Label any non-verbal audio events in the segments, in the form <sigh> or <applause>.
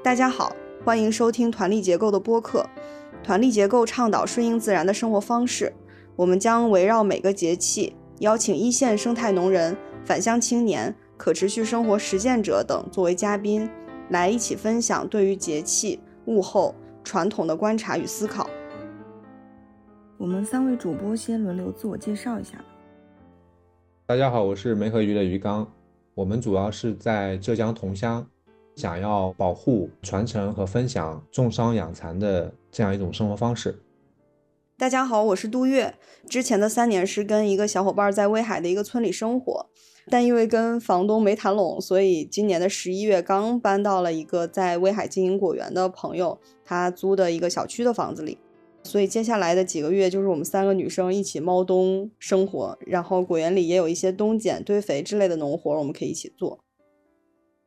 大家好，欢迎收听团力结构的播客。团力结构倡导顺应自然的生活方式，我们将围绕每个节气，邀请一线生态农人、返乡青年、可持续生活实践者等作为嘉宾，来一起分享对于节气、物候、传统的观察与思考。我们三位主播先轮流自我介绍一下。大家好，我是梅河鱼的鱼缸，我们主要是在浙江桐乡。想要保护、传承和分享种桑养蚕的这样一种生活方式。大家好，我是杜月。之前的三年是跟一个小伙伴在威海的一个村里生活，但因为跟房东没谈拢，所以今年的十一月刚搬到了一个在威海经营果园的朋友他租的一个小区的房子里。所以接下来的几个月就是我们三个女生一起猫冬生活，然后果园里也有一些冬剪、堆肥之类的农活，我们可以一起做。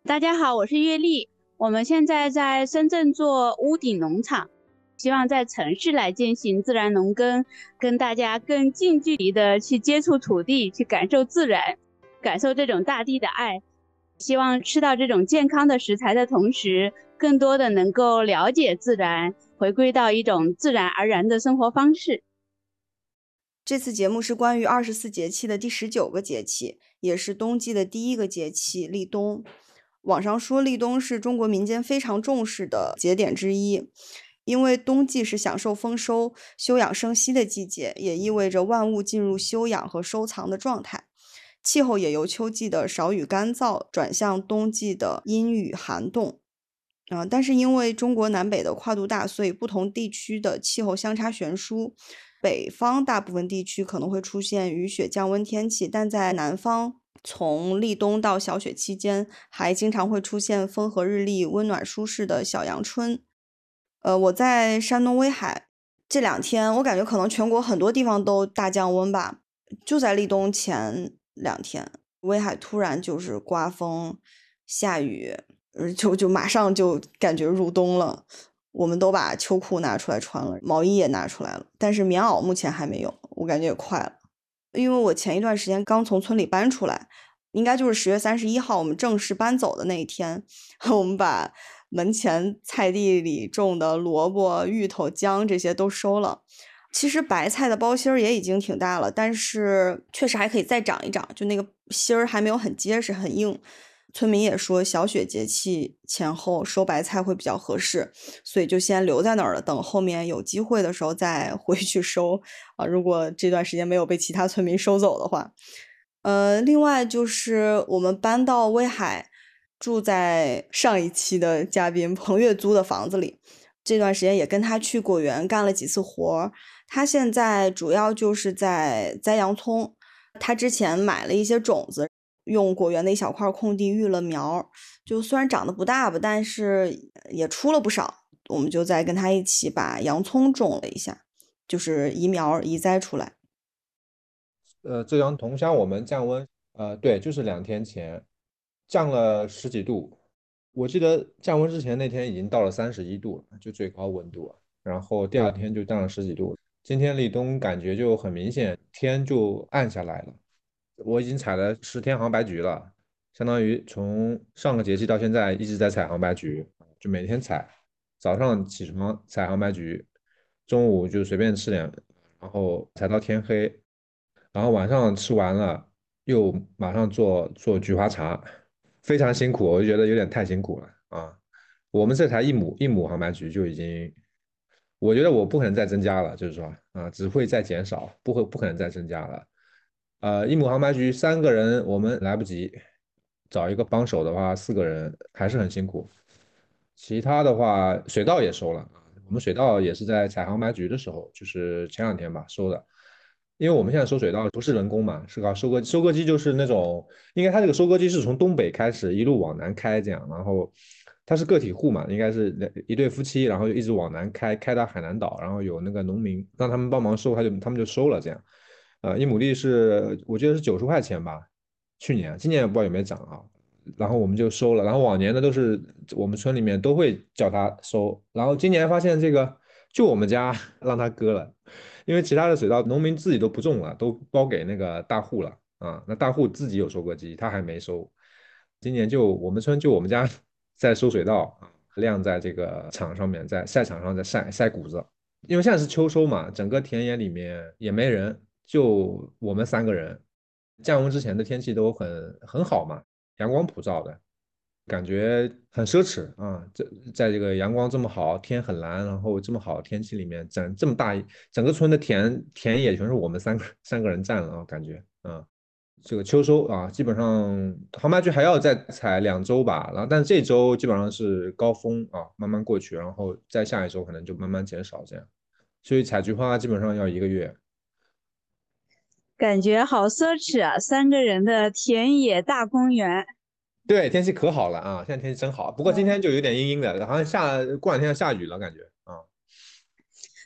大家好，我是月丽。我们现在在深圳做屋顶农场，希望在城市来进行自然农耕，跟大家更近距离的去接触土地，去感受自然，感受这种大地的爱。希望吃到这种健康的食材的同时，更多的能够了解自然，回归到一种自然而然的生活方式。这次节目是关于二十四节气的第十九个节气，也是冬季的第一个节气——立冬。网上说立冬是中国民间非常重视的节点之一，因为冬季是享受丰收、休养生息的季节，也意味着万物进入休养和收藏的状态。气候也由秋季的少雨干燥转向冬季的阴雨寒冻。啊，但是因为中国南北的跨度大，所以不同地区的气候相差悬殊。北方大部分地区可能会出现雨雪降温天气，但在南方。从立冬到小雪期间，还经常会出现风和日丽、温暖舒适的小阳春。呃，我在山东威海这两天，我感觉可能全国很多地方都大降温吧。就在立冬前两天，威海突然就是刮风、下雨，就就马上就感觉入冬了。我们都把秋裤拿出来穿了，毛衣也拿出来了，但是棉袄目前还没有，我感觉也快了。因为我前一段时间刚从村里搬出来，应该就是十月三十一号我们正式搬走的那一天，<laughs> 我们把门前菜地里种的萝卜、芋头、姜这些都收了。其实白菜的包心儿也已经挺大了，但是确实还可以再长一长，就那个心儿还没有很结实、很硬。村民也说，小雪节气前后收白菜会比较合适，所以就先留在那儿了，等后面有机会的时候再回去收啊。如果这段时间没有被其他村民收走的话，呃，另外就是我们搬到威海，住在上一期的嘉宾彭月租的房子里，这段时间也跟他去果园干了几次活儿。他现在主要就是在栽洋葱，他之前买了一些种子。用果园的一小块空地育了苗，就虽然长得不大吧，但是也出了不少。我们就在跟他一起把洋葱种了一下，就是移苗移栽出来。呃，浙江桐乡我们降温，呃，对，就是两天前降了十几度。我记得降温之前那天已经到了三十一度了，就最高温度。然后第二天就降了十几度。今天立冬感觉就很明显，天就暗下来了。我已经采了十天杭白菊了，相当于从上个节气到现在一直在采杭白菊，就每天采，早上起床采杭白菊，中午就随便吃点，然后采到天黑，然后晚上吃完了又马上做做菊花茶，非常辛苦，我就觉得有点太辛苦了啊。我们这才一亩一亩杭白菊就已经，我觉得我不可能再增加了，就是说啊，只会再减少，不会不可能再增加了。呃，一亩杭白菊三个人我们来不及，找一个帮手的话，四个人还是很辛苦。其他的话，水稻也收了，我们水稻也是在采杭白菊的时候，就是前两天吧收的。因为我们现在收水稻不是人工嘛，是靠收割收割机，就是那种，应该它这个收割机是从东北开始一路往南开这样，然后它是个体户嘛，应该是一对夫妻，然后就一直往南开，开到海南岛，然后有那个农民让他们帮忙收，他就他们就收了这样。呃，一亩地是我记得是九十块钱吧，去年，今年也不知道有没有涨啊。然后我们就收了，然后往年的都是我们村里面都会叫他收，然后今年发现这个就我们家 <laughs> 让他割了，因为其他的水稻农民自己都不种了，都包给那个大户了啊。那大户自己有收割机，他还没收。今年就我们村就我们家 <laughs> 在收水稻啊，晾在这个场上面，在晒场上在晒晒谷子。因为现在是秋收嘛，整个田野里面也没人，就我们三个人。降温之前的天气都很很好嘛，阳光普照的，感觉很奢侈啊。在在这个阳光这么好，天很蓝，然后这么好天气里面，整这么大整个村的田田野全是我们三个三个人占了啊，感觉啊。这个秋收啊，基本上杭白菊还要再采两周吧，然后但这周基本上是高峰啊，慢慢过去，然后再下一周可能就慢慢减少这样，所以采菊花基本上要一个月。感觉好奢侈啊，三个人的田野大公园。对，天气可好了啊，现在天气真好，不过今天就有点阴阴的，好像下过两天要下雨了感觉啊。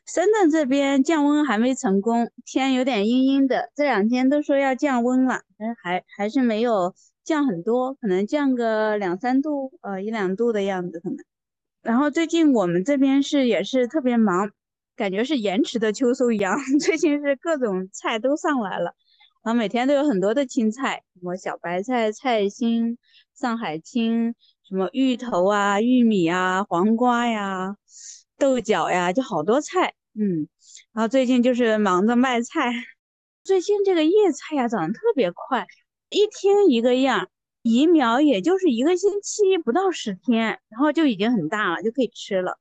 深圳这边降温还没成功，天有点阴阴的。这两天都说要降温了，但是还还是没有降很多，可能降个两三度，呃一两度的样子可能。然后最近我们这边是也是特别忙，感觉是延迟的秋收一样。<laughs> 最近是各种菜都上来了，然后每天都有很多的青菜，什么小白菜、菜心、上海青，什么芋头啊、玉米啊、黄瓜呀。豆角呀，就好多菜，嗯，然后最近就是忙着卖菜。最近这个叶菜呀，长得特别快，一天一个样，移苗也就是一个星期不到十天，然后就已经很大了，就可以吃了。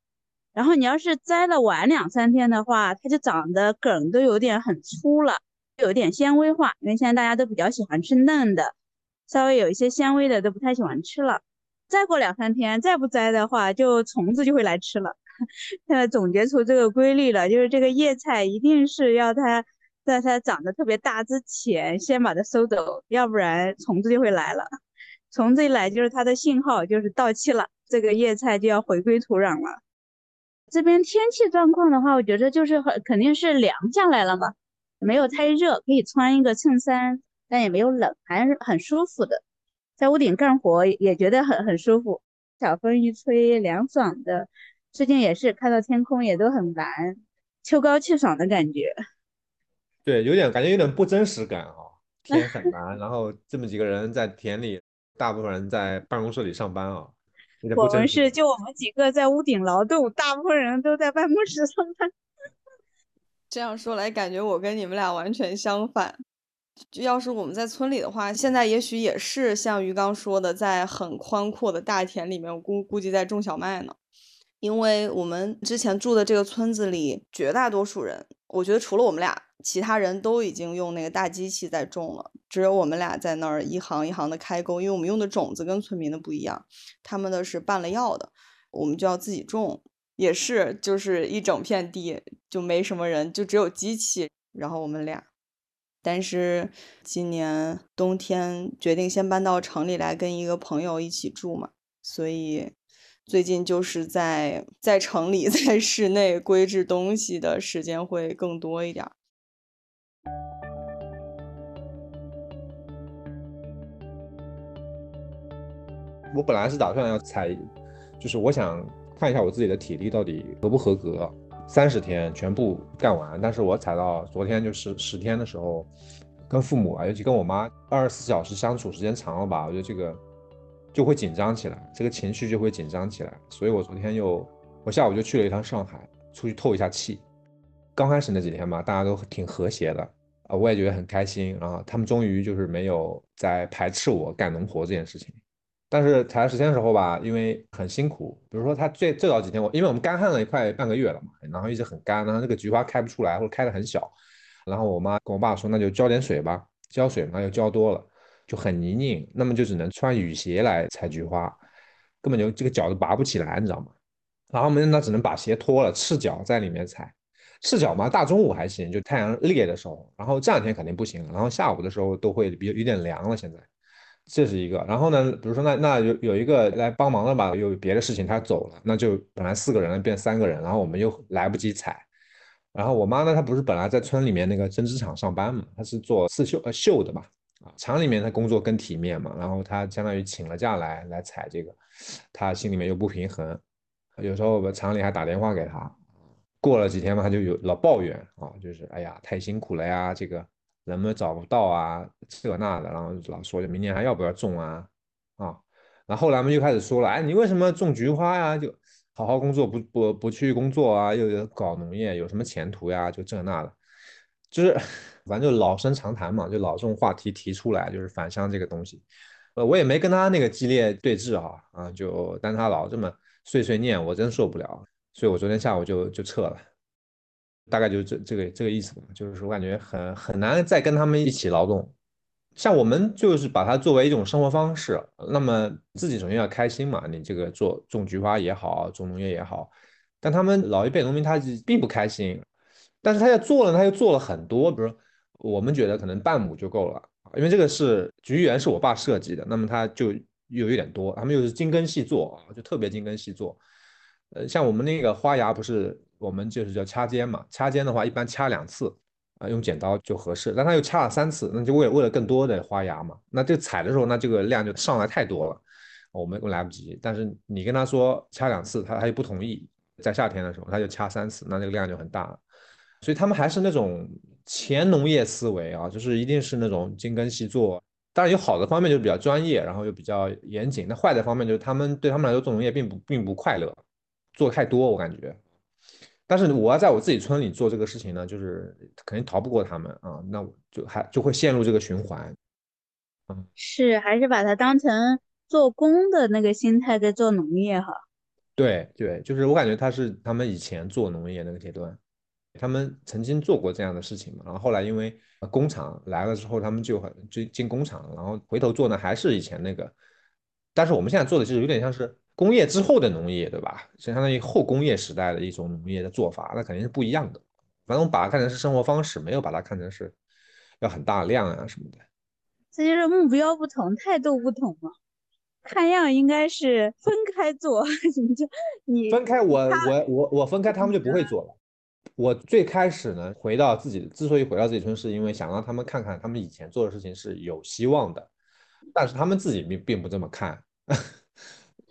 然后你要是摘了晚两三天的话，它就长得梗都有点很粗了，有点纤维化。因为现在大家都比较喜欢吃嫩的，稍微有一些纤维的都不太喜欢吃了。再过两三天，再不摘的话，就虫子就会来吃了。<laughs> 现在总结出这个规律了，就是这个叶菜一定是要它在它长得特别大之前先把它收走，要不然虫子就会来了。虫子一来就是它的信号，就是到期了，这个叶菜就要回归土壤了。这边天气状况的话，我觉得就是很肯定是凉下来了嘛，没有太热，可以穿一个衬衫，但也没有冷，还是很舒服的。在屋顶干活也觉得很很舒服，小风一吹，凉爽的。最近也是看到天空也都很蓝，秋高气爽的感觉。对，有点感觉有点不真实感啊，<laughs> 天很蓝，然后这么几个人在田里，大部分人在办公室里上班啊。我们是就我们几个在屋顶劳动，大部分人都在办公室上班。<laughs> 这样说来，感觉我跟你们俩完全相反。要是我们在村里的话，现在也许也是像鱼刚说的，在很宽阔的大田里面，我估估计在种小麦呢。因为我们之前住的这个村子里，绝大多数人，我觉得除了我们俩，其他人都已经用那个大机器在种了，只有我们俩在那儿一行一行的开沟。因为我们用的种子跟村民的不一样，他们的是拌了药的，我们就要自己种，也是就是一整片地就没什么人，就只有机器，然后我们俩。但是今年冬天决定先搬到城里来跟一个朋友一起住嘛，所以。最近就是在在城里，<laughs> 在室内规制东西的时间会更多一点。我本来是打算要踩，就是我想看一下我自己的体力到底合不合格，三十天全部干完。但是我踩到昨天就是十天的时候，跟父母啊，尤其跟我妈二十四小时相处时间长了吧，我觉得这个。就会紧张起来，这个情绪就会紧张起来，所以我昨天又，我下午就去了一趟上海，出去透一下气。刚开始那几天嘛，大家都挺和谐的啊，我也觉得很开心啊。他们终于就是没有在排斥我干农活这件事情。但是采时间的时候吧，因为很辛苦，比如说他最最早几天我，因为我们干旱了快半个月了嘛，然后一直很干，然后这个菊花开不出来或者开的很小，然后我妈跟我爸说，那就浇点水吧，浇水嘛又浇多了。就很泥泞，那么就只能穿雨鞋来采菊花，根本就这个脚都拔不起来，你知道吗？然后我们那只能把鞋脱了，赤脚在里面采。赤脚嘛，大中午还行，就太阳烈的时候。然后这两天肯定不行。然后下午的时候都会比有点凉了。现在这是一个。然后呢，比如说那那有有一个来帮忙的吧，有别的事情他走了，那就本来四个人变三个人，然后我们又来不及采。然后我妈呢，她不是本来在村里面那个针织厂上班嘛，她是做刺绣呃绣的嘛。啊厂里面她工作更体面嘛，然后她相当于请了假来来采这个，他心里面又不平衡，有时候我们厂里还打电话给他，过了几天嘛，他就有老抱怨啊，就是哎呀太辛苦了呀，这个人们找不到啊，这那的，然后老说明年还要不要种啊，啊，然后后来他们又开始说了，哎，你为什么种菊花呀？就好好工作不不不去工作啊？又搞农业有什么前途呀？就这那的，就是反正就老生常谈嘛，就老这种话题提出来，就是返乡这个东西。呃，我也没跟他那个激烈对峙哈，啊，就但他老这么碎碎念，我真受不了，所以我昨天下午就就撤了。大概就是这这个这个意思吧，就是我感觉很很难再跟他们一起劳动。像我们就是把它作为一种生活方式，那么自己首先要开心嘛，你这个做种菊花也好，种农业也好，但他们老一辈农民他并不开心，但是他要做了，他又做了很多，比如说我们觉得可能半亩就够了，因为这个是菊园是我爸设计的，那么他就又有点多，他们又是精耕细作啊，就特别精耕细作。呃，像我们那个花芽不是。我们就是叫掐尖嘛，掐尖的话一般掐两次，啊，用剪刀就合适。但他又掐了三次，那就为为了更多的花芽嘛。那这采的时候，那这个量就上来太多了，我们来不及。但是你跟他说掐两次，他他又不同意。在夏天的时候，他就掐三次，那这个量就很大。所以他们还是那种前农业思维啊，就是一定是那种精耕细作。当然有好的方面，就比较专业，然后又比较严谨。那坏的方面就是他们对他们来说做农业并不并不快乐，做太多，我感觉。但是我要在我自己村里做这个事情呢，就是肯定逃不过他们啊，那我就还就会陷入这个循环。嗯，是还是把它当成做工的那个心态在做农业哈？对对，就是我感觉他是他们以前做农业那个阶段，他们曾经做过这样的事情嘛，然后后来因为工厂来了之后，他们就很就进工厂，然后回头做呢还是以前那个，但是我们现在做的其实有点像是。工业之后的农业，对吧？就相当于后工业时代的一种农业的做法，那肯定是不一样的。反正我把它看成是生活方式，没有把它看成是要很大量啊什么的。这就是目标不同，态度不同嘛。看样应该是分开做，<laughs> 你就你分开，我我我我分开，他们就不会做了。我最开始呢，回到自己，之所以回到自己村，是因为想让他们看看他们以前做的事情是有希望的，但是他们自己并并不这么看。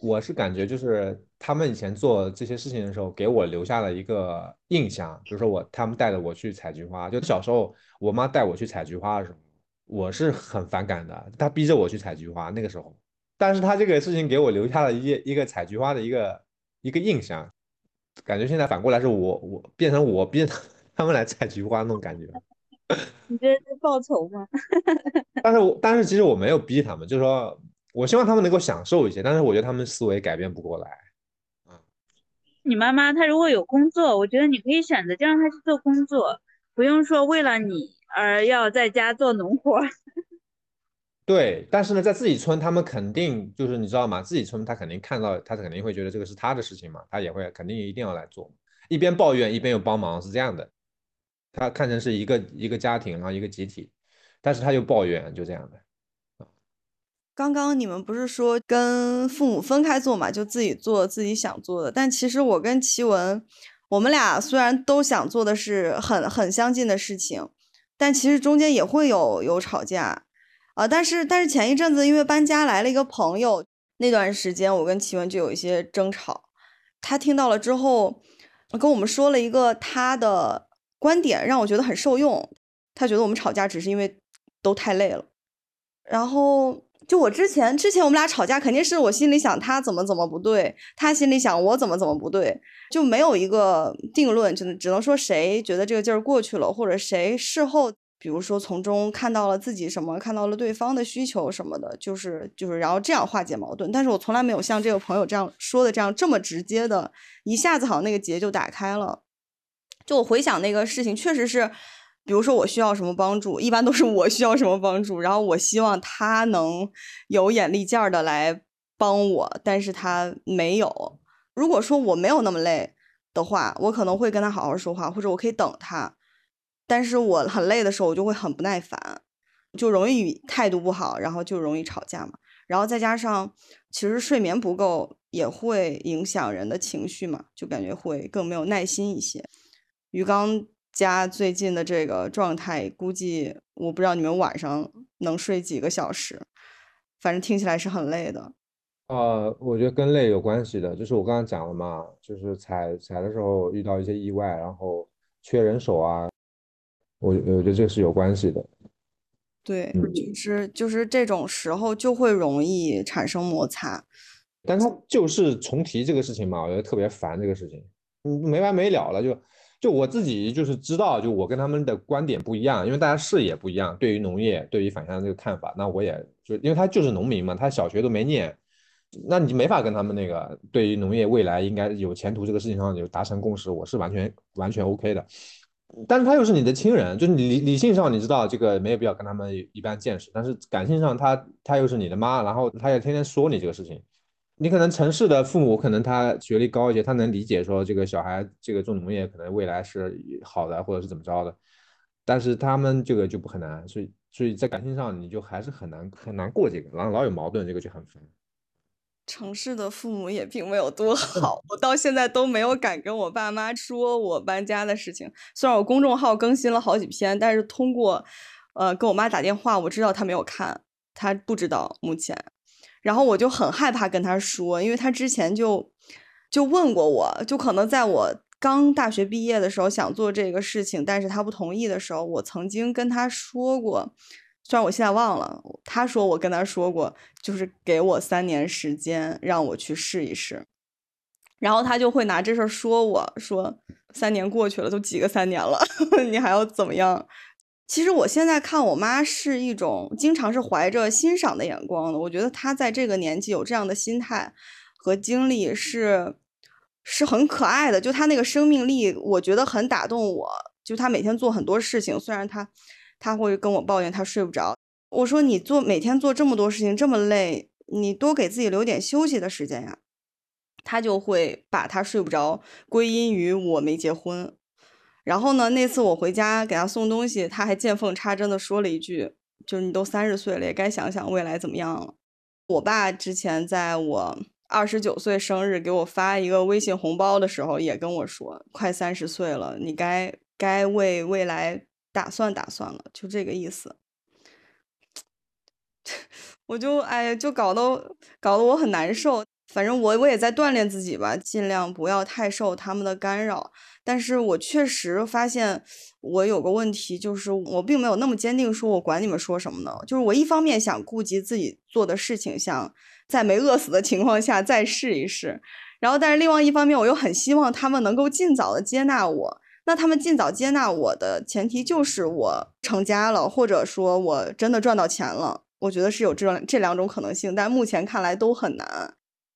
我是感觉就是他们以前做这些事情的时候，给我留下了一个印象。比如说我他们带着我去采菊花，就小时候我妈带我去采菊花的时候，我是很反感的。她逼着我去采菊花那个时候，但是她这个事情给我留下了一一个采菊花的一个一个印象，感觉现在反过来是我我变成我逼着他们来采菊花那种感觉。<laughs> 你这是报仇吗？<laughs> 但是我但是其实我没有逼他们，就是说。我希望他们能够享受一些，但是我觉得他们思维改变不过来。啊，你妈妈她如果有工作，我觉得你可以选择就让她去做工作，不用说为了你而要在家做农活。<laughs> 对，但是呢，在自己村，他们肯定就是你知道吗？自己村他肯定看到，他肯定会觉得这个是他的事情嘛，他也会肯定一定要来做，一边抱怨一边又帮忙，是这样的。他看成是一个一个家庭，然后一个集体，但是他又抱怨，就这样的。刚刚你们不是说跟父母分开做嘛，就自己做自己想做的。但其实我跟奇文，我们俩虽然都想做的是很很相近的事情，但其实中间也会有有吵架啊。但是但是前一阵子因为搬家来了一个朋友，那段时间我跟奇文就有一些争吵。他听到了之后，跟我们说了一个他的观点，让我觉得很受用。他觉得我们吵架只是因为都太累了，然后。就我之前，之前我们俩吵架，肯定是我心里想他怎么怎么不对，他心里想我怎么怎么不对，就没有一个定论，只能只能说谁觉得这个劲儿过去了，或者谁事后，比如说从中看到了自己什么，看到了对方的需求什么的，就是就是然后这样化解矛盾。但是我从来没有像这个朋友这样说的这样这么直接的，一下子好像那个结就打开了。就我回想那个事情，确实是。比如说我需要什么帮助，一般都是我需要什么帮助，然后我希望他能有眼力劲儿的来帮我，但是他没有。如果说我没有那么累的话，我可能会跟他好好说话，或者我可以等他。但是我很累的时候，我就会很不耐烦，就容易态度不好，然后就容易吵架嘛。然后再加上其实睡眠不够也会影响人的情绪嘛，就感觉会更没有耐心一些。鱼缸。家最近的这个状态，估计我不知道你们晚上能睡几个小时，反正听起来是很累的。呃，我觉得跟累有关系的，就是我刚刚讲了嘛，就是踩踩的时候遇到一些意外，然后缺人手啊，我我觉得这是有关系的。对，嗯就是就是这种时候就会容易产生摩擦。但他就是重提这个事情嘛，我觉得特别烦这个事情，嗯，没完没了了，就就我自己就是知道，就我跟他们的观点不一样，因为大家视野不一样，对于农业，对于返乡这个看法，那我也就因为他就是农民嘛，他小学都没念，那你没法跟他们那个对于农业未来应该有前途这个事情上有达成共识，我是完全完全 OK 的。但是他又是你的亲人，就是你理理性上你知道这个没有必要跟他们一般见识，但是感性上他他又是你的妈，然后他也天天说你这个事情。你可能城市的父母，可能他学历高一些，他能理解说这个小孩这个做农业可能未来是好的，或者是怎么着的，但是他们这个就不很难，所以所以在感情上你就还是很难很难过这个，然后老有矛盾，这个就很烦。城市的父母也并没有多好，我到现在都没有敢跟我爸妈说我搬家的事情。虽然我公众号更新了好几篇，但是通过呃跟我妈打电话，我知道她没有看，她不知道目前。然后我就很害怕跟他说，因为他之前就就问过我，就可能在我刚大学毕业的时候想做这个事情，但是他不同意的时候，我曾经跟他说过。虽然我现在忘了，他说我跟他说过，就是给我三年时间让我去试一试，然后他就会拿这事儿说我说三年过去了，都几个三年了，<laughs> 你还要怎么样？其实我现在看我妈是一种经常是怀着欣赏的眼光的，我觉得她在这个年纪有这样的心态和经历是是很可爱的，就她那个生命力，我觉得很打动我。就她每天做很多事情，虽然她。她会跟我抱怨她睡不着，我说你做每天做这么多事情这么累，你多给自己留点休息的时间呀。她就会把她睡不着归因于我没结婚。然后呢，那次我回家给他送东西，他还见缝插针的说了一句，就是你都三十岁了，也该想想未来怎么样了。我爸之前在我二十九岁生日给我发一个微信红包的时候，也跟我说，快三十岁了，你该该为未来。打算打算了，就这个意思。<laughs> 我就哎，就搞得搞得我很难受。反正我我也在锻炼自己吧，尽量不要太受他们的干扰。但是我确实发现我有个问题，就是我并没有那么坚定，说我管你们说什么呢？就是我一方面想顾及自己做的事情，想在没饿死的情况下再试一试。然后，但是另外一方面，我又很希望他们能够尽早的接纳我。那他们尽早接纳我的前提就是我成家了，或者说我真的赚到钱了。我觉得是有这这两种可能性，但目前看来都很难。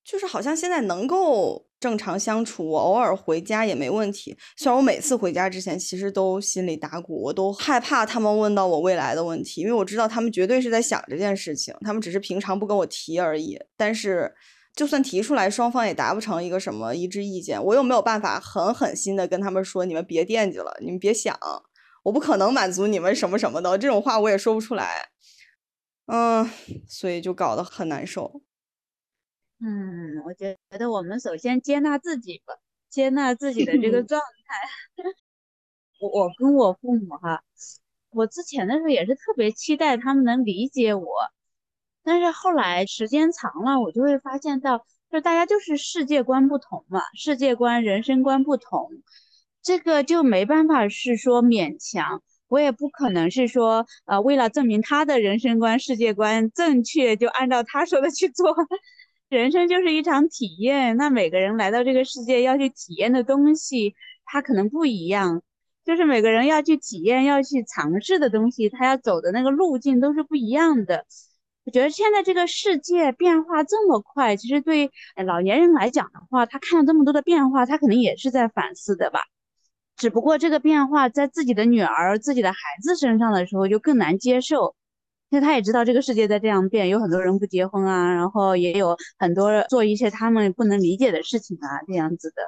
就是好像现在能够正常相处，我偶尔回家也没问题。虽然我每次回家之前其实都心里打鼓，我都害怕他们问到我未来的问题，因为我知道他们绝对是在想这件事情，他们只是平常不跟我提而已。但是。就算提出来，双方也达不成一个什么一致意见，我又没有办法狠狠心的跟他们说，你们别惦记了，你们别想，我不可能满足你们什么什么的，这种话我也说不出来，嗯，所以就搞得很难受。嗯，我觉得我们首先接纳自己吧，接纳自己的这个状态。<laughs> 我我跟我父母哈，我之前的时候也是特别期待他们能理解我。但是后来时间长了，我就会发现到，就大家就是世界观不同嘛，世界观、人生观不同，这个就没办法是说勉强，我也不可能是说，呃，为了证明他的人生观、世界观正确，就按照他说的去做。人生就是一场体验，那每个人来到这个世界要去体验的东西，他可能不一样，就是每个人要去体验、要去尝试的东西，他要走的那个路径都是不一样的。我觉得现在这个世界变化这么快，其实对老年人来讲的话，他看了这么多的变化，他可能也是在反思的吧。只不过这个变化在自己的女儿、自己的孩子身上的时候就更难接受，因为他也知道这个世界在这样变，有很多人不结婚啊，然后也有很多做一些他们不能理解的事情啊，这样子的。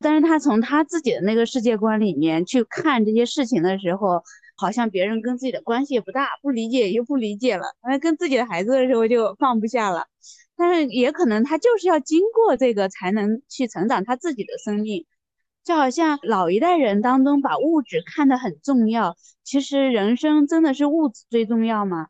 但是他从他自己的那个世界观里面去看这些事情的时候。好像别人跟自己的关系也不大，不理解又不理解了，那跟自己的孩子的时候就放不下了。但是也可能他就是要经过这个才能去成长他自己的生命。就好像老一代人当中把物质看得很重要，其实人生真的是物质最重要吗？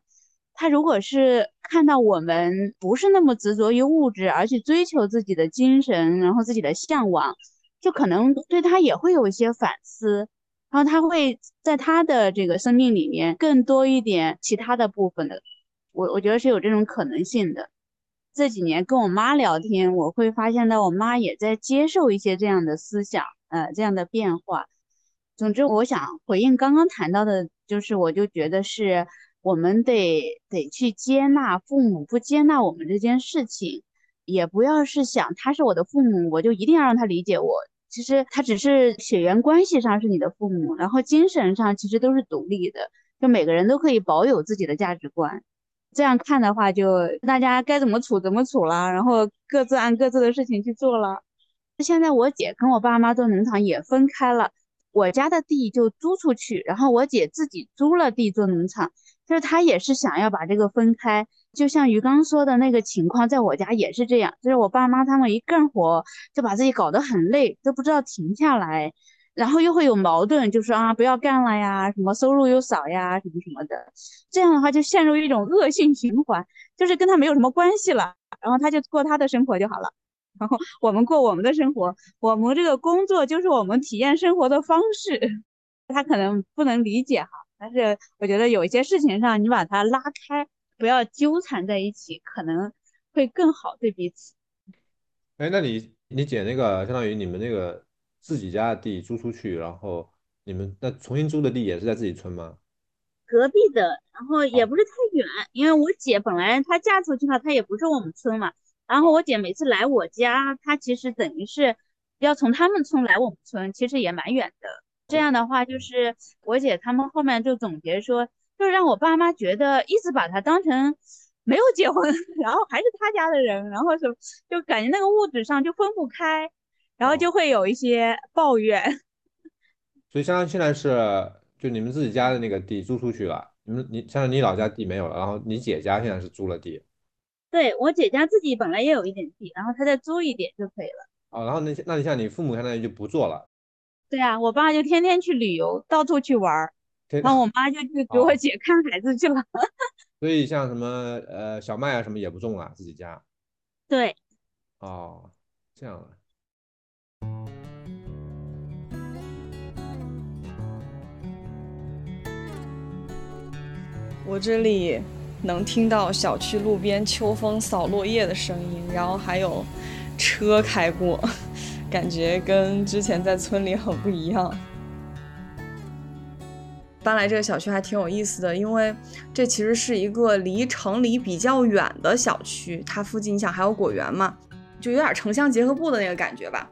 他如果是看到我们不是那么执着于物质，而去追求自己的精神，然后自己的向往，就可能对他也会有一些反思。然后他会在他的这个生命里面更多一点其他的部分的，我我觉得是有这种可能性的。这几年跟我妈聊天，我会发现到我妈也在接受一些这样的思想，呃，这样的变化。总之，我想回应刚刚谈到的，就是我就觉得是我们得得去接纳父母不接纳我们这件事情，也不要是想他是我的父母，我就一定要让他理解我。其实他只是血缘关系上是你的父母，然后精神上其实都是独立的，就每个人都可以保有自己的价值观。这样看的话，就大家该怎么处怎么处了，然后各自按各自的事情去做了。现在我姐跟我爸妈做农场也分开了，我家的地就租出去，然后我姐自己租了地做农场，就是他也是想要把这个分开。就像于刚说的那个情况，在我家也是这样，就是我爸妈他们一干活就把自己搞得很累，都不知道停下来。然后又会有矛盾，就说啊不要干了呀，什么收入又少呀，什么什么的，这样的话就陷入一种恶性循环，就是跟他没有什么关系了，然后他就过他的生活就好了，然后我们过我们的生活，我们这个工作就是我们体验生活的方式，<laughs> 他可能不能理解哈，但是我觉得有一些事情上你把它拉开，不要纠缠在一起，可能会更好对彼此。哎，那你你姐那个相当于你们那个。自己家的地租出去，然后你们那重新租的地也是在自己村吗？隔壁的，然后也不是太远，因为我姐本来她嫁出去了，她也不是我们村嘛。然后我姐每次来我家，她其实等于是要从他们村来我们村，其实也蛮远的。这样的话，就是我姐他们后面就总结说，就是让我爸妈觉得一直把他当成没有结婚，<laughs> 然后还是他家的人，然后什么就感觉那个物质上就分不开。然后就会有一些抱怨，<laughs> 所以相当于现在是就你们自己家的那个地租出去了，你们你像你老家地没有了，然后你姐家现在是租了地，对我姐家自己本来也有一点地，然后她再租一点就可以了。哦，然后那那你像你父母相当于就不做了，对啊，我爸就天天去旅游，到处去玩儿，<laughs> 然后我妈就去 <laughs> 给我姐看孩子去了。<laughs> 所以像什么呃小麦啊什么也不种了，自己家。对。哦，这样啊。我这里能听到小区路边秋风扫落叶的声音，然后还有车开过，感觉跟之前在村里很不一样。搬来这个小区还挺有意思的，因为这其实是一个离城里比较远的小区，它附近你想还有果园嘛，就有点城乡结合部的那个感觉吧。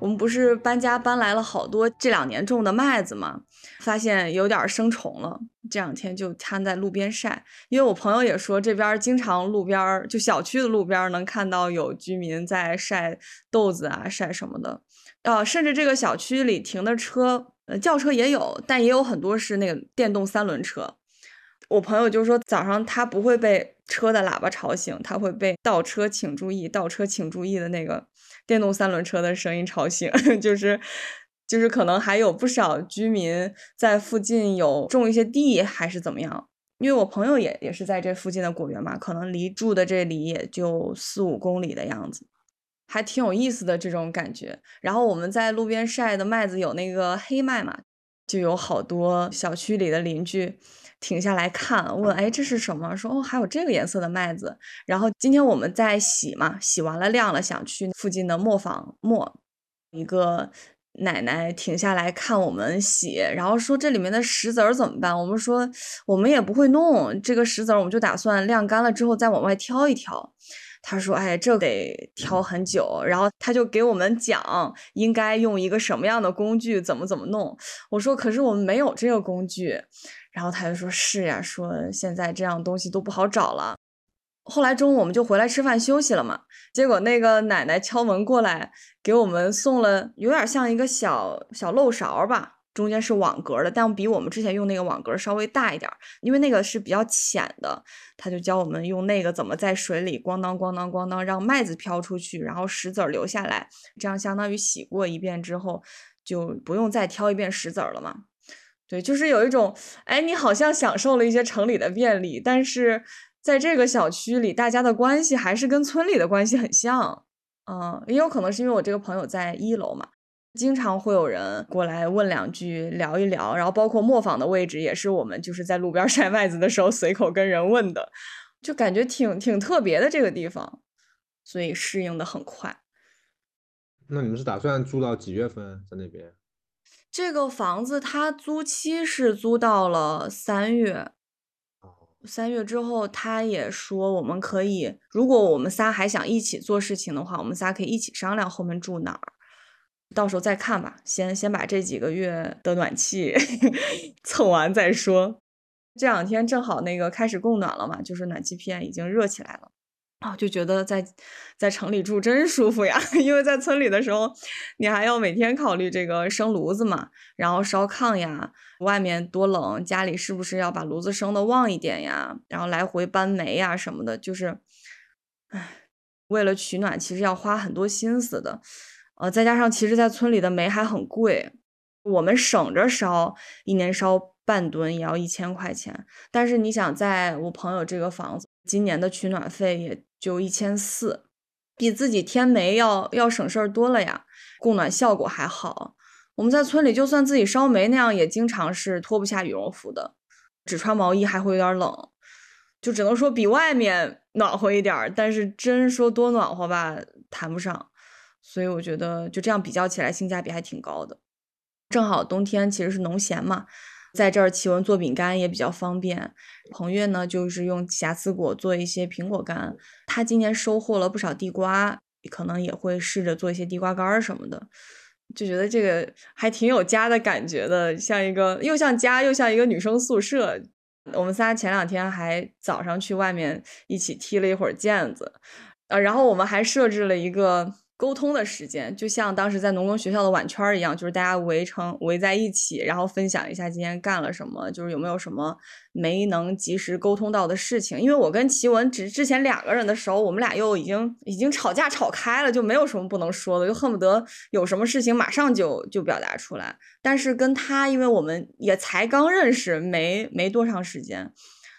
我们不是搬家搬来了好多这两年种的麦子吗？发现有点生虫了，这两天就摊在路边晒。因为我朋友也说，这边经常路边就小区的路边能看到有居民在晒豆子啊，晒什么的。呃，甚至这个小区里停的车，呃，轿车也有，但也有很多是那个电动三轮车。我朋友就说，早上他不会被车的喇叭吵醒，他会被倒车请注意，倒车请注意的那个。电动三轮车的声音吵醒，<laughs> 就是就是可能还有不少居民在附近有种一些地，还是怎么样？因为我朋友也也是在这附近的果园嘛，可能离住的这里也就四五公里的样子，还挺有意思的这种感觉。然后我们在路边晒的麦子有那个黑麦嘛，就有好多小区里的邻居。停下来看，问：“哎，这是什么？”说：“哦，还有这个颜色的麦子。”然后今天我们在洗嘛，洗完了晾了，想去附近的磨坊磨。一个奶奶停下来看我们洗，然后说：“这里面的石子儿怎么办？”我们说：“我们也不会弄这个石子儿，我们就打算晾干了之后再往外挑一挑。”他说：“哎，这得挑很久。”然后他就给我们讲应该用一个什么样的工具，怎么怎么弄。我说：“可是我们没有这个工具。”然后他就说：“是呀，说现在这样东西都不好找了。”后来中午我们就回来吃饭休息了嘛。结果那个奶奶敲门过来，给我们送了有点像一个小小漏勺吧，中间是网格的，但比我们之前用那个网格稍微大一点，因为那个是比较浅的。他就教我们用那个怎么在水里咣当咣当咣当让麦子飘出去，然后石子儿留下来，这样相当于洗过一遍之后就不用再挑一遍石子儿了嘛。对，就是有一种，哎，你好像享受了一些城里的便利，但是在这个小区里，大家的关系还是跟村里的关系很像。嗯，也有可能是因为我这个朋友在一楼嘛，经常会有人过来问两句，聊一聊，然后包括磨坊的位置也是我们就是在路边晒麦子的时候随口跟人问的，就感觉挺挺特别的这个地方，所以适应的很快。那你们是打算租到几月份在那边？这个房子它租期是租到了三月，三月之后他也说我们可以，如果我们仨还想一起做事情的话，我们仨可以一起商量后面住哪儿。到时候再看吧，先先把这几个月的暖气 <laughs> 蹭完再说。这两天正好那个开始供暖了嘛，就是暖气片已经热起来了，啊，就觉得在在城里住真舒服呀。<laughs> 因为在村里的时候，你还要每天考虑这个生炉子嘛，然后烧炕呀，外面多冷，家里是不是要把炉子生的旺一点呀？然后来回搬煤呀什么的，就是，唉，为了取暖，其实要花很多心思的。呃，再加上其实，在村里的煤还很贵，我们省着烧，一年烧半吨也要一千块钱。但是你想，在我朋友这个房子，今年的取暖费也就一千四，比自己添煤要要省事儿多了呀，供暖效果还好。我们在村里，就算自己烧煤那样，也经常是脱不下羽绒服的，只穿毛衣还会有点冷，就只能说比外面暖和一点儿。但是真说多暖和吧，谈不上。所以我觉得就这样比较起来，性价比还挺高的。正好冬天其实是农闲嘛，在这儿启文做饼干也比较方便。彭越呢，就是用瑕疵果做一些苹果干。他今年收获了不少地瓜，可能也会试着做一些地瓜干什么的。就觉得这个还挺有家的感觉的，像一个又像家又像一个女生宿舍。我们仨前两天还早上去外面一起踢了一会儿毽子，呃，然后我们还设置了一个。沟通的时间，就像当时在农工学校的碗圈一样，就是大家围成围在一起，然后分享一下今天干了什么，就是有没有什么没能及时沟通到的事情。因为我跟齐文只之前两个人的时候，我们俩又已经已经吵架吵开了，就没有什么不能说的，就恨不得有什么事情马上就就表达出来。但是跟他，因为我们也才刚认识，没没多长时间，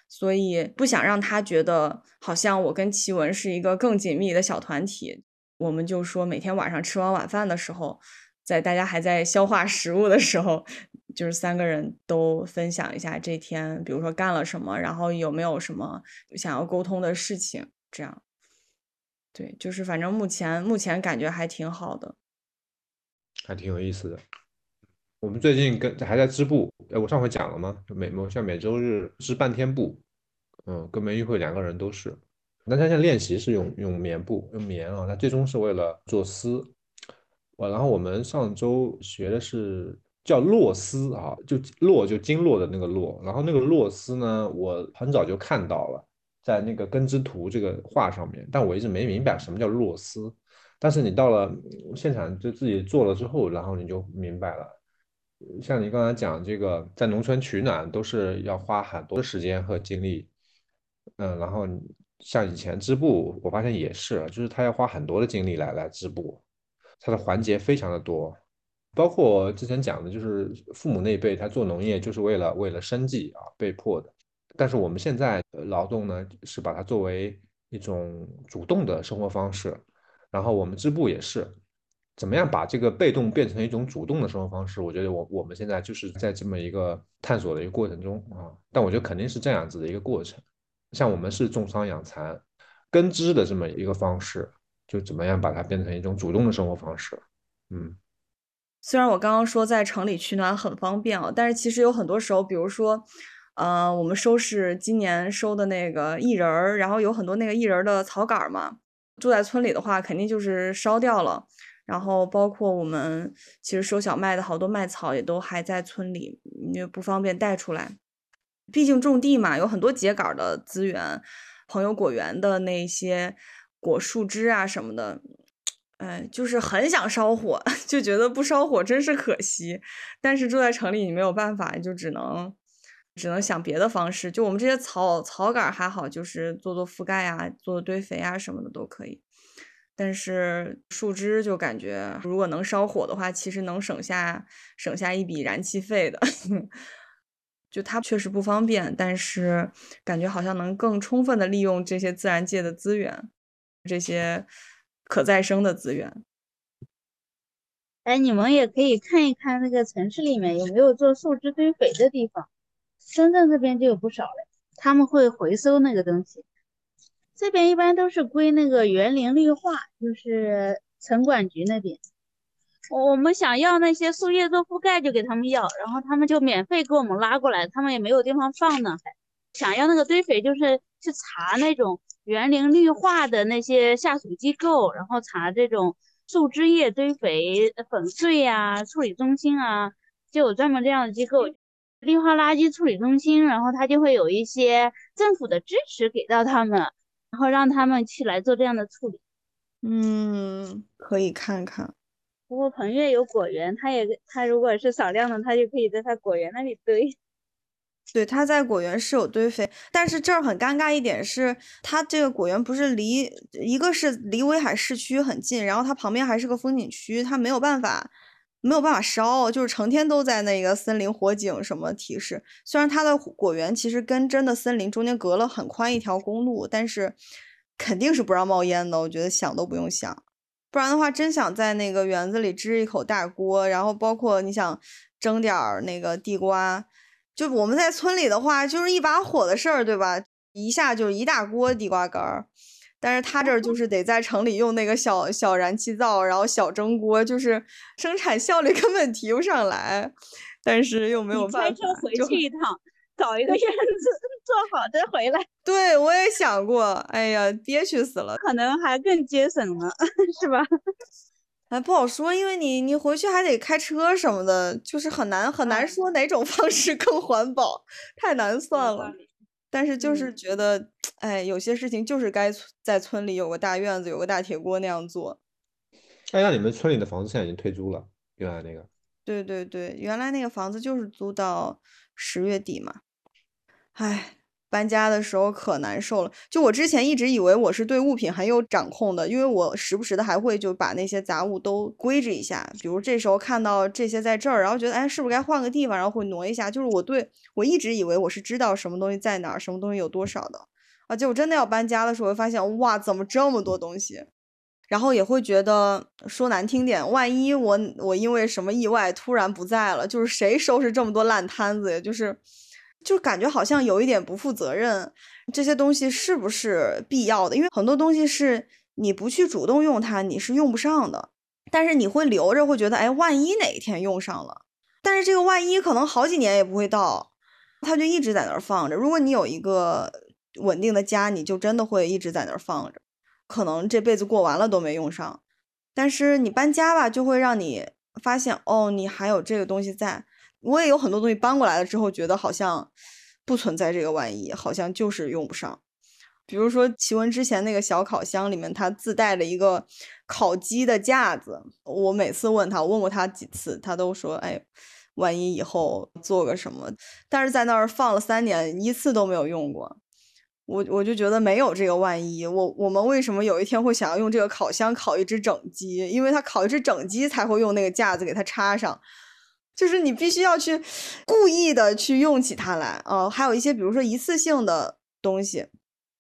所以不想让他觉得好像我跟齐文是一个更紧密的小团体。我们就说每天晚上吃完晚饭的时候，在大家还在消化食物的时候，就是三个人都分享一下这天，比如说干了什么，然后有没有什么想要沟通的事情，这样。对，就是反正目前目前感觉还挺好的，还挺有意思的。我们最近跟还在织布，哎，我上回讲了吗？每每像每周日织半天布，嗯，跟梅玉慧两个人都是。那他现在练习是用用棉布，用棉啊，他最终是为了做丝。我然后我们上周学的是叫络丝啊，就络就经络的那个络。然后那个络丝呢，我很早就看到了，在那个根之图这个画上面，但我一直没明白什么叫络丝。但是你到了现场就自己做了之后，然后你就明白了。像你刚才讲这个，在农村取暖都是要花很多的时间和精力，嗯，然后。像以前织布，我发现也是，就是他要花很多的精力来来织布，它的环节非常的多，包括之前讲的，就是父母那辈他做农业就是为了为了生计啊，被迫的。但是我们现在劳动呢，是把它作为一种主动的生活方式，然后我们织布也是，怎么样把这个被动变成一种主动的生活方式？我觉得我我们现在就是在这么一个探索的一个过程中啊，但我觉得肯定是这样子的一个过程。像我们是种桑养蚕、根织的这么一个方式，就怎么样把它变成一种主动的生活方式？嗯，虽然我刚刚说在城里取暖很方便啊，但是其实有很多时候，比如说，呃，我们收拾今年收的那个薏仁儿，然后有很多那个薏仁儿的草杆嘛，住在村里的话，肯定就是烧掉了。然后包括我们其实收小麦的好多麦草也都还在村里，因为不方便带出来。毕竟种地嘛，有很多秸秆的资源，朋友果园的那些果树枝啊什么的，哎，就是很想烧火，<laughs> 就觉得不烧火真是可惜。但是住在城里，你没有办法，就只能只能想别的方式。就我们这些草草杆还好，就是做做覆盖啊，做做堆肥啊什么的都可以。但是树枝就感觉，如果能烧火的话，其实能省下省下一笔燃气费的。<laughs> 就它确实不方便，但是感觉好像能更充分的利用这些自然界的资源，这些可再生的资源。哎，你们也可以看一看那个城市里面有没有做树枝堆肥的地方，深圳这边就有不少嘞，他们会回收那个东西。这边一般都是归那个园林绿化，就是城管局那边。我们想要那些树叶做覆盖，就给他们要，然后他们就免费给我们拉过来，他们也没有地方放呢。还想要那个堆肥，就是去查那种园林绿化的那些下属机构，然后查这种树枝叶堆肥粉碎呀处理中心啊，就有专门这样的机构，绿化垃圾处理中心，然后他就会有一些政府的支持给到他们，然后让他们去来做这样的处理。嗯，可以看看。不过彭越有果园，他也他如果是少量的，他就可以在他果园那里堆。<laughs> 对，他在果园是有堆肥，但是这儿很尴尬一点是，他这个果园不是离一个是离威海市区很近，然后它旁边还是个风景区，它没有办法没有办法烧，就是成天都在那个森林火警什么提示。虽然它的果园其实跟真的森林中间隔了很宽一条公路，但是肯定是不让冒烟的，我觉得想都不用想。不然的话，真想在那个园子里支一口大锅，然后包括你想蒸点儿那个地瓜，就我们在村里的话，就是一把火的事儿，对吧？一下就一大锅地瓜干儿。但是他这儿就是得在城里用那个小小燃气灶，然后小蒸锅，就是生产效率 <laughs> 根本提不上来。但是又没有办法，开车回去一趟，找一个院子做好再回来。<laughs> 对，我也想过，哎呀，憋屈死了，可能还更节省了，<laughs> 是吧？<laughs> 哎，不好说，因为你你回去还得开车什么的，就是很难很难说哪种方式更环保，太难算了。但是就是觉得，哎，有些事情就是该在村里有个大院子，有个大铁锅那样做。哎，那你们村里的房子现在已经退租了，原来那个？对对对，原来那个房子就是租到十月底嘛。哎。搬家的时候可难受了，就我之前一直以为我是对物品很有掌控的，因为我时不时的还会就把那些杂物都归置一下，比如这时候看到这些在这儿，然后觉得哎是不是该换个地方，然后会挪一下，就是我对我一直以为我是知道什么东西在哪儿，什么东西有多少的，啊，结果真的要搬家的时候，会发现哇怎么这么多东西，然后也会觉得说难听点，万一我我因为什么意外突然不在了，就是谁收拾这么多烂摊子呀，就是。就感觉好像有一点不负责任，这些东西是不是必要的？因为很多东西是你不去主动用它，你是用不上的。但是你会留着，会觉得，哎，万一哪一天用上了，但是这个万一可能好几年也不会到，它就一直在那儿放着。如果你有一个稳定的家，你就真的会一直在那儿放着，可能这辈子过完了都没用上。但是你搬家吧，就会让你发现，哦，你还有这个东西在。我也有很多东西搬过来了之后，觉得好像不存在这个万一，好像就是用不上。比如说奇文之前那个小烤箱里面，它自带了一个烤鸡的架子。我每次问他，我问过他几次，他都说：“哎，万一以后做个什么。”但是在那儿放了三年，一次都没有用过。我我就觉得没有这个万一。我我们为什么有一天会想要用这个烤箱烤一只整鸡？因为它烤一只整鸡才会用那个架子给它插上。就是你必须要去故意的去用起它来啊，还有一些比如说一次性的东西，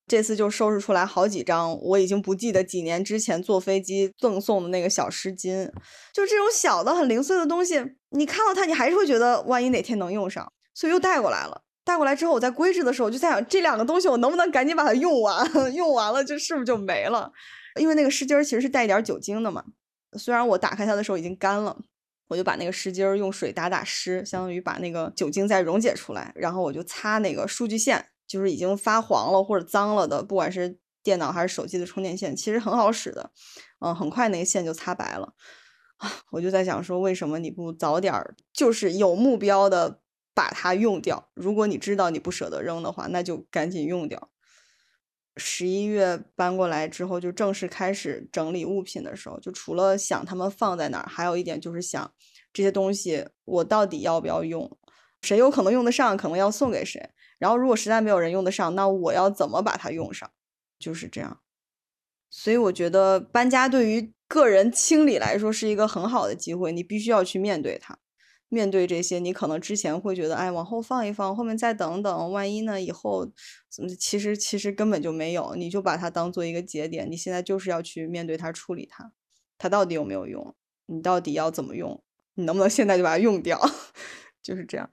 这次就收拾出来好几张，我已经不记得几年之前坐飞机赠送的那个小湿巾，就这种小的很零碎的东西，你看到它，你还是会觉得万一哪天能用上，所以又带过来了。带过来之后，我在归置的时候，我就在想这两个东西我能不能赶紧把它用完，<laughs> 用完了就是不是就没了？因为那个湿巾其实是带一点酒精的嘛，虽然我打开它的时候已经干了。我就把那个湿巾用水打打湿，相当于把那个酒精再溶解出来，然后我就擦那个数据线，就是已经发黄了或者脏了的，不管是电脑还是手机的充电线，其实很好使的，嗯，很快那个线就擦白了。啊，我就在想说，为什么你不早点儿，就是有目标的把它用掉？如果你知道你不舍得扔的话，那就赶紧用掉。十一月搬过来之后，就正式开始整理物品的时候，就除了想他们放在哪儿，还有一点就是想这些东西我到底要不要用，谁有可能用得上，可能要送给谁。然后如果实在没有人用得上，那我要怎么把它用上？就是这样。所以我觉得搬家对于个人清理来说是一个很好的机会，你必须要去面对它。面对这些，你可能之前会觉得，哎，往后放一放，后面再等等，万一呢？以后怎么？其实其实根本就没有，你就把它当做一个节点，你现在就是要去面对它，处理它，它到底有没有用？你到底要怎么用？你能不能现在就把它用掉？<laughs> 就是这样。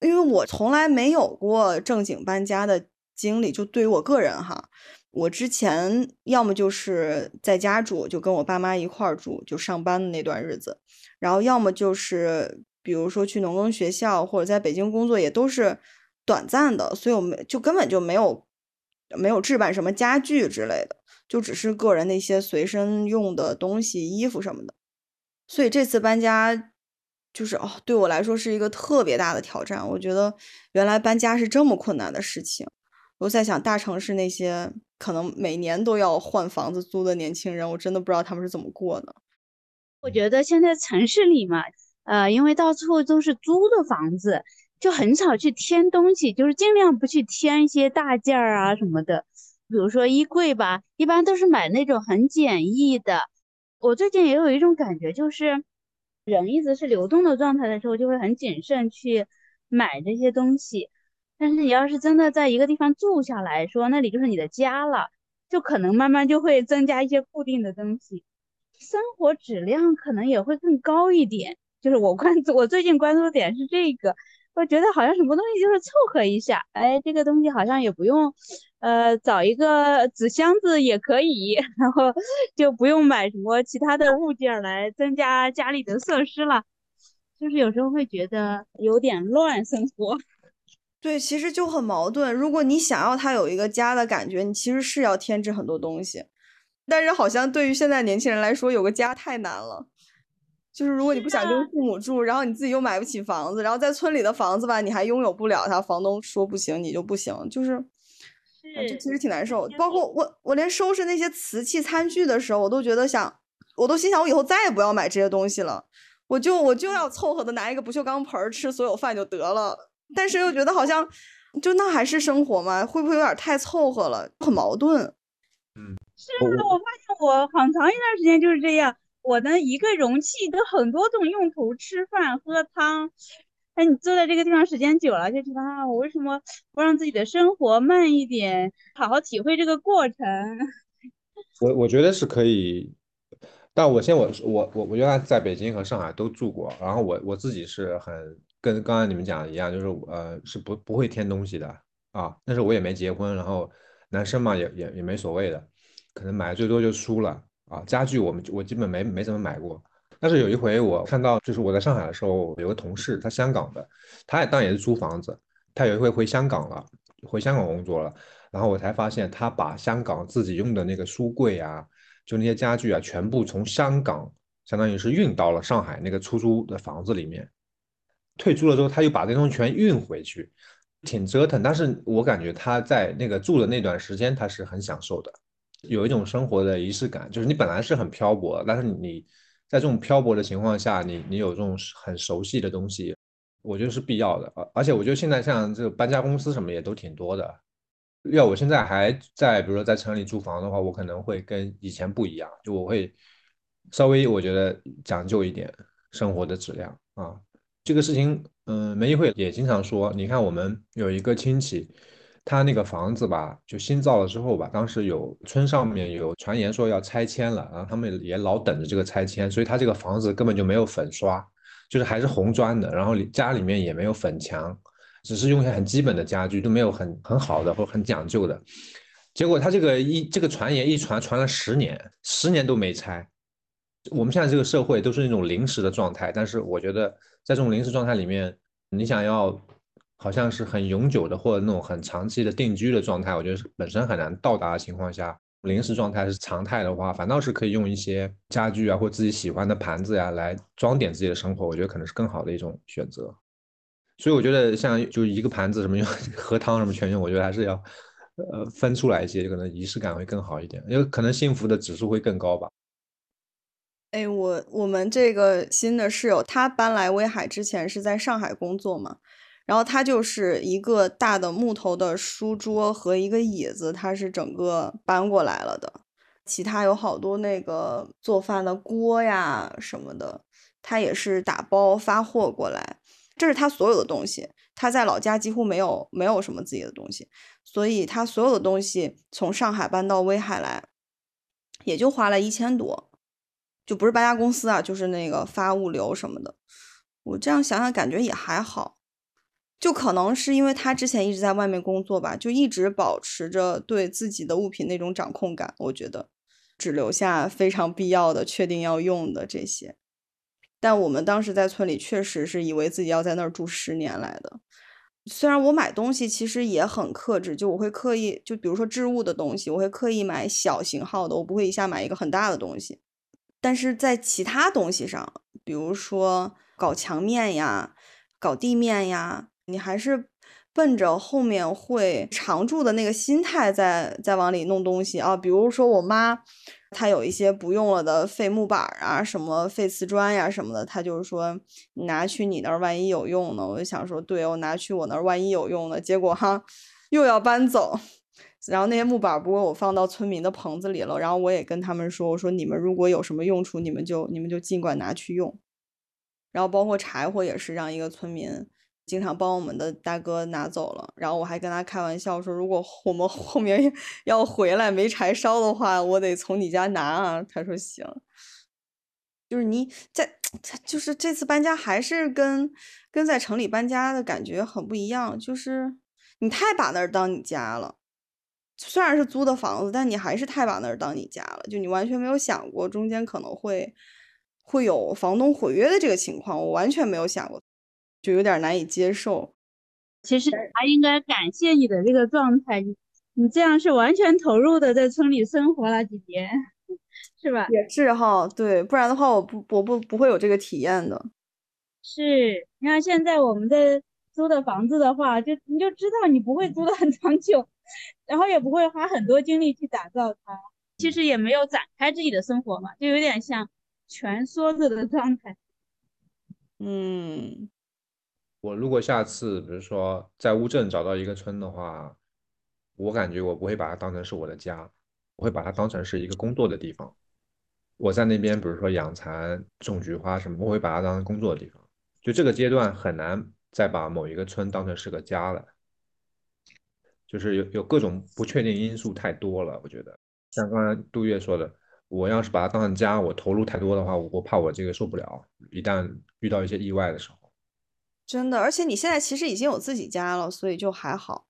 因为我从来没有过正经搬家的经历，就对于我个人哈，我之前要么就是在家住，就跟我爸妈一块儿住，就上班的那段日子，然后要么就是比如说去农耕学校或者在北京工作，也都是短暂的，所以我们就根本就没有没有置办什么家具之类的，就只是个人的一些随身用的东西、衣服什么的，所以这次搬家。就是哦，对我来说是一个特别大的挑战。我觉得原来搬家是这么困难的事情。我在想，大城市那些可能每年都要换房子租的年轻人，我真的不知道他们是怎么过的。我觉得现在城市里嘛，呃，因为到处都是租的房子，就很少去添东西，就是尽量不去添一些大件儿啊什么的。比如说衣柜吧，一般都是买那种很简易的。我最近也有一种感觉，就是。人一直是流动的状态的时候，就会很谨慎去买这些东西。但是你要是真的在一个地方住下来说，那里就是你的家了，就可能慢慢就会增加一些固定的东西，生活质量可能也会更高一点。就是我关注，我最近关注的点是这个。我觉得好像什么东西就是凑合一下，哎，这个东西好像也不用，呃，找一个纸箱子也可以，<laughs> 然后就不用买什么其他的物件来增加家里的设施了。就是有时候会觉得有点乱生活。<laughs> 对，其实就很矛盾。如果你想要它有一个家的感觉，你其实是要添置很多东西，但是好像对于现在年轻人来说，有个家太难了。就是如果你不想跟父母住，然后你自己又买不起房子，然后在村里的房子吧，你还拥有不了它，房东说不行你就不行，就是，就其实挺难受。包括我，我连收拾那些瓷器餐具的时候，我都觉得想，我都心想我以后再也不要买这些东西了，我就我就要凑合的拿一个不锈钢盆吃所有饭就得了。<laughs> 但是又觉得好像，就那还是生活吗？会不会有点太凑合了？很矛盾。嗯，是啊，我发现我很长一段时间就是这样。我的一个容器都很多种用途，吃饭、喝汤。哎，你坐在这个地方时间久了，就觉得啊，我为什么不让自己的生活慢一点，好好体会这个过程？<laughs> 我我觉得是可以，但我先我我我我原来在北京和上海都住过，然后我我自己是很跟刚刚你们讲的一样，就是呃是不不会添东西的啊，但是我也没结婚，然后男生嘛也也也没所谓的，可能买最多就书了。啊，家具我们我基本没没怎么买过，但是有一回我看到，就是我在上海的时候，有个同事，他香港的，他也当然也是租房子，他有一回回香港了，回香港工作了，然后我才发现他把香港自己用的那个书柜啊，就那些家具啊，全部从香港相当于是运到了上海那个出租的房子里面，退租了之后，他又把这东西全运回去，挺折腾，但是我感觉他在那个住的那段时间，他是很享受的。有一种生活的仪式感，就是你本来是很漂泊，但是你在这种漂泊的情况下，你你有这种很熟悉的东西，我觉得是必要的。而而且我觉得现在像这个搬家公司什么也都挺多的。要我现在还在，比如说在城里租房的话，我可能会跟以前不一样，就我会稍微我觉得讲究一点生活的质量啊。这个事情，嗯，梅议会也经常说，你看我们有一个亲戚。他那个房子吧，就新造了之后吧，当时有村上面有传言说要拆迁了，然后他们也老等着这个拆迁，所以他这个房子根本就没有粉刷，就是还是红砖的，然后家里面也没有粉墙，只是用一些很基本的家具，都没有很很好的或很讲究的。结果他这个一这个传言一传传了十年，十年都没拆。我们现在这个社会都是那种临时的状态，但是我觉得在这种临时状态里面，你想要。好像是很永久的，或者那种很长期的定居的状态，我觉得本身很难到达的情况下，临时状态是常态的话，反倒是可以用一些家具啊，或自己喜欢的盘子呀，来装点自己的生活，我觉得可能是更好的一种选择。所以我觉得像就一个盘子什么用 <laughs> 喝汤什么全用，我觉得还是要呃分出来一些，可能仪式感会更好一点，因为可能幸福的指数会更高吧。哎，我我们这个新的室友，他搬来威海之前是在上海工作嘛。然后它就是一个大的木头的书桌和一个椅子，它是整个搬过来了的。其他有好多那个做饭的锅呀什么的，他也是打包发货过来。这是他所有的东西，他在老家几乎没有没有什么自己的东西，所以他所有的东西从上海搬到威海来，也就花了一千多。就不是搬家公司啊，就是那个发物流什么的。我这样想想，感觉也还好。就可能是因为他之前一直在外面工作吧，就一直保持着对自己的物品那种掌控感。我觉得只留下非常必要的、确定要用的这些。但我们当时在村里确实是以为自己要在那儿住十年来的。虽然我买东西其实也很克制，就我会刻意，就比如说置物的东西，我会刻意买小型号的，我不会一下买一个很大的东西。但是在其他东西上，比如说搞墙面呀、搞地面呀，你还是奔着后面会常住的那个心态在在往里弄东西啊。比如说我妈。她有一些不用了的废木板啊，什么废瓷砖呀什么的，她就是说拿去你那儿万一有用呢？我就想说，对我拿去我那儿万一有用呢？结果哈又要搬走，然后那些木板不过我放到村民的棚子里了，然后我也跟他们说，我说你们如果有什么用处，你们就你们就尽管拿去用，然后包括柴火也是让一个村民。经常帮我们的大哥拿走了，然后我还跟他开玩笑说，如果我们 <laughs> 后面要回来没柴烧的话，我得从你家拿啊。他说行。就是你在，就是这次搬家还是跟跟在城里搬家的感觉很不一样，就是你太把那儿当你家了。虽然是租的房子，但你还是太把那儿当你家了，就你完全没有想过中间可能会会有房东毁约的这个情况，我完全没有想过。就有点难以接受。其实还应该感谢你的这个状态，你你这样是完全投入的在村里生活了几年，<laughs> 是吧？也是哈，对，不然的话我不我不不会有这个体验的。是，你看现在我们在租的房子的话，就你就知道你不会租的很长久，然后也不会花很多精力去打造它，其实也没有展开自己的生活嘛，就有点像蜷缩着的状态。嗯。我如果下次比如说在乌镇找到一个村的话，我感觉我不会把它当成是我的家，我会把它当成是一个工作的地方。我在那边比如说养蚕、种菊花什么，我会把它当成工作的地方。就这个阶段很难再把某一个村当成是个家了，就是有有各种不确定因素太多了。我觉得像刚才杜月说的，我要是把它当成家，我投入太多的话，我怕我这个受不了。一旦遇到一些意外的时候。真的，而且你现在其实已经有自己家了，所以就还好。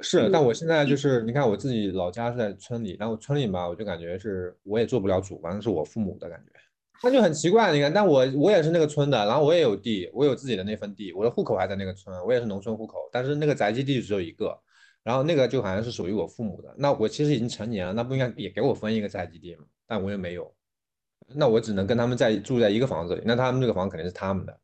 是，但我现在就是，你看我自己老家是在村里，然后村里嘛，我就感觉是我也做不了主，反正是我父母的感觉，那就很奇怪。你看，但我我也是那个村的，然后我也有地，我有自己的那份地，我的户口还在那个村，我也是农村户口，但是那个宅基地只有一个，然后那个就好像是属于我父母的。那我其实已经成年了，那不应该也给我分一个宅基地吗？但我也没有，那我只能跟他们在住在一个房子里，那他们这个房肯定是他们的。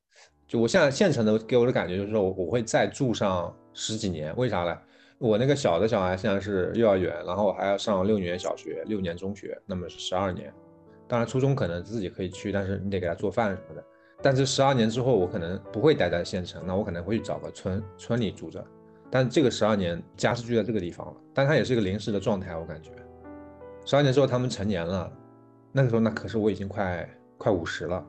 我现在县城的给我的感觉就是说，我我会再住上十几年，为啥呢？我那个小的小孩现在是幼儿园，然后还要上六年小学，六年中学，那么是十二年。当然初中可能自己可以去，但是你得给他做饭什么的。但是十二年之后，我可能不会待在县城，那我可能会去找个村村里住着。但这个十二年家是住在这个地方了，但它也是一个临时的状态，我感觉。十二年之后他们成年了，那个时候那可是我已经快快五十了。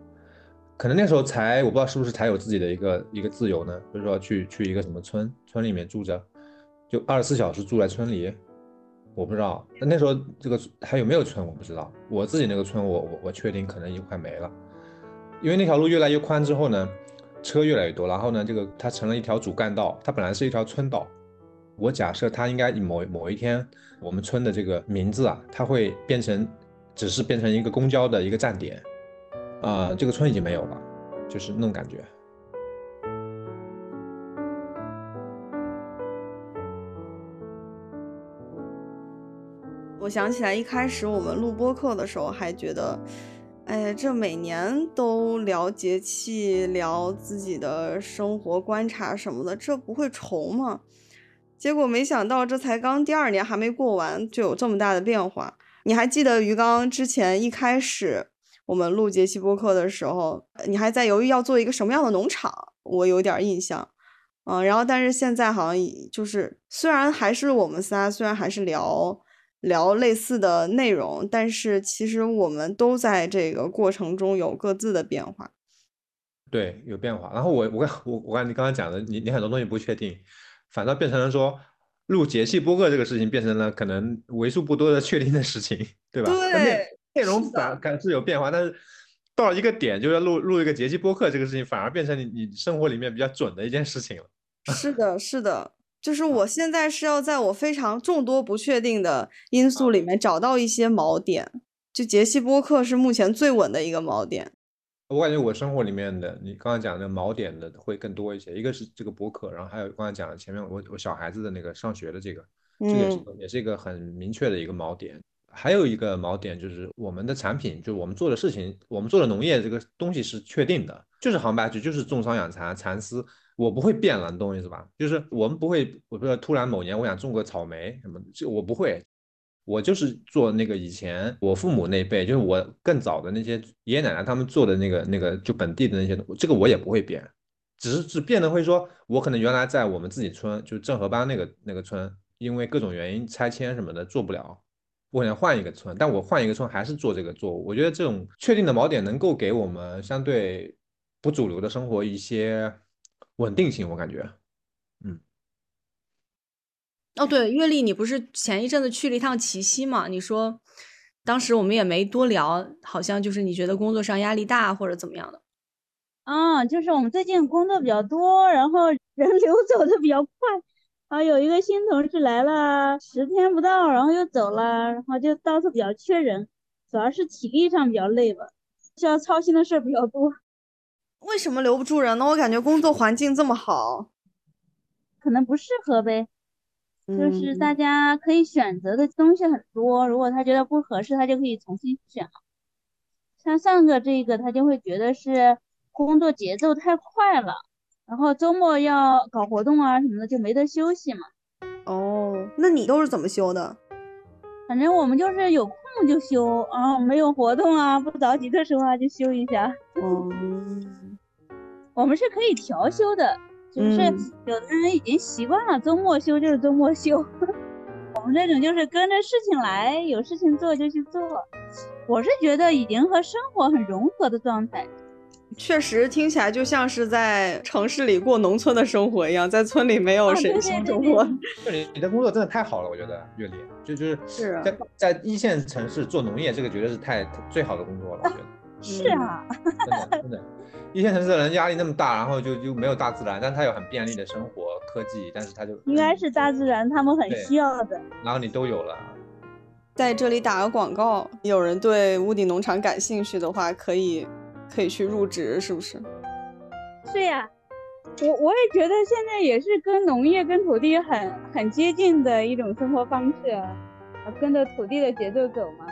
可能那时候才，我不知道是不是才有自己的一个一个自由呢？就是说去去一个什么村，村里面住着，就二十四小时住在村里，我不知道。那那时候这个还有没有村，我不知道。我自己那个村，我我我确定可能已经快没了，因为那条路越来越宽之后呢，车越来越多，然后呢，这个它成了一条主干道，它本来是一条村道。我假设它应该某某一天，我们村的这个名字啊，它会变成，只是变成一个公交的一个站点。啊，这个村已经没有了，就是那种感觉。我想起来，一开始我们录播课的时候，还觉得，哎呀，这每年都聊节气，聊自己的生活观察什么的，这不会重吗？结果没想到，这才刚第二年还没过完，就有这么大的变化。你还记得鱼缸之前一开始？我们录节气播客的时候，你还在犹豫要做一个什么样的农场，我有点印象，嗯，然后但是现在好像就是虽然还是我们仨，虽然还是聊聊类似的内容，但是其实我们都在这个过程中有各自的变化。对，有变化。然后我我我我看你刚刚讲的，你你很多东西不确定，反倒变成了说录节气播客这个事情变成了可能为数不多的确定的事情，对吧？对。内容反感是有变化，但是到了一个点，就要录录一个节气播客这个事情，反而变成你你生活里面比较准的一件事情了。是的，是的，就是我现在是要在我非常众多不确定的因素里面找到一些锚点，就节气播客是目前最稳的一个锚点。我感觉我生活里面的，你刚才讲的锚点的会更多一些，一个是这个播客，然后还有刚才讲的前面我我小孩子的那个上学的这个，这个也是嗯也是一个很明确的一个锚点。还有一个锚点就是我们的产品，就是我们做的事情，我们做的农业这个东西是确定的，就是杭白菊，就是种桑养蚕蚕丝，我不会变了，你懂我意思吧？就是我们不会，我不知道突然某年我想种个草莓什么的，这我不会，我就是做那个以前我父母那辈，就是我更早的那些爷爷奶奶他们做的那个那个就本地的那些，这个我也不会变，只是只变得会说，我可能原来在我们自己村，就正河班那个那个村，因为各种原因拆迁什么的做不了，我可能换一个村，但我换一个村还是做这个作物。我觉得这种确定的锚点能够给我们相对不主流的生活一些稳定性，我感觉。嗯哦，对，月丽，你不是前一阵子去了一趟齐溪嘛？你说当时我们也没多聊，好像就是你觉得工作上压力大或者怎么样的？啊，就是我们最近工作比较多，然后人流走的比较快，啊，有一个新同事来了十天不到，然后又走了，然后就到处比较缺人，主要是体力上比较累吧，需要操心的事儿比较多，为什么留不住人呢？我感觉工作环境这么好，可能不适合呗。就是嗯大家可以选择的东西很多，如果他觉得不合适，他就可以重新选了。像上个这个，他就会觉得是工作节奏太快了，然后周末要搞活动啊什么的，就没得休息嘛。哦，那你都是怎么休的？反正我们就是有空就休，然后没有活动啊，不着急的时候啊就休一下。哦，<laughs> 我们是可以调休的，就是嗯有的人已经习惯了周末休就是周末休，<laughs> 我们这种就是跟着事情来，有事情做就去做。我是觉得已经和生活很融合的状态。确实听起来就像是在城市里过农村的生活一样，在村里没有谁啊对对对对生活。<laughs> 就你你的工作真的太好了，我觉得月丽，就就是是啊在在一线城市做农业，这个绝对是太最好的工作了，我觉得。<laughs> 是啊，真的真的，一线城市的人压力那么大，然后就就没有大自然，但他有很便利的生活科技，但是他就应该是大自然他们很需要的。然后你都有了，在这里打个广告，有人对屋顶农场感兴趣的话，可以可以去入职，是不是？是呀，我我也觉得现在也是跟农业跟土地很很接近的一种生活方式啊，跟着土地的节奏走嘛。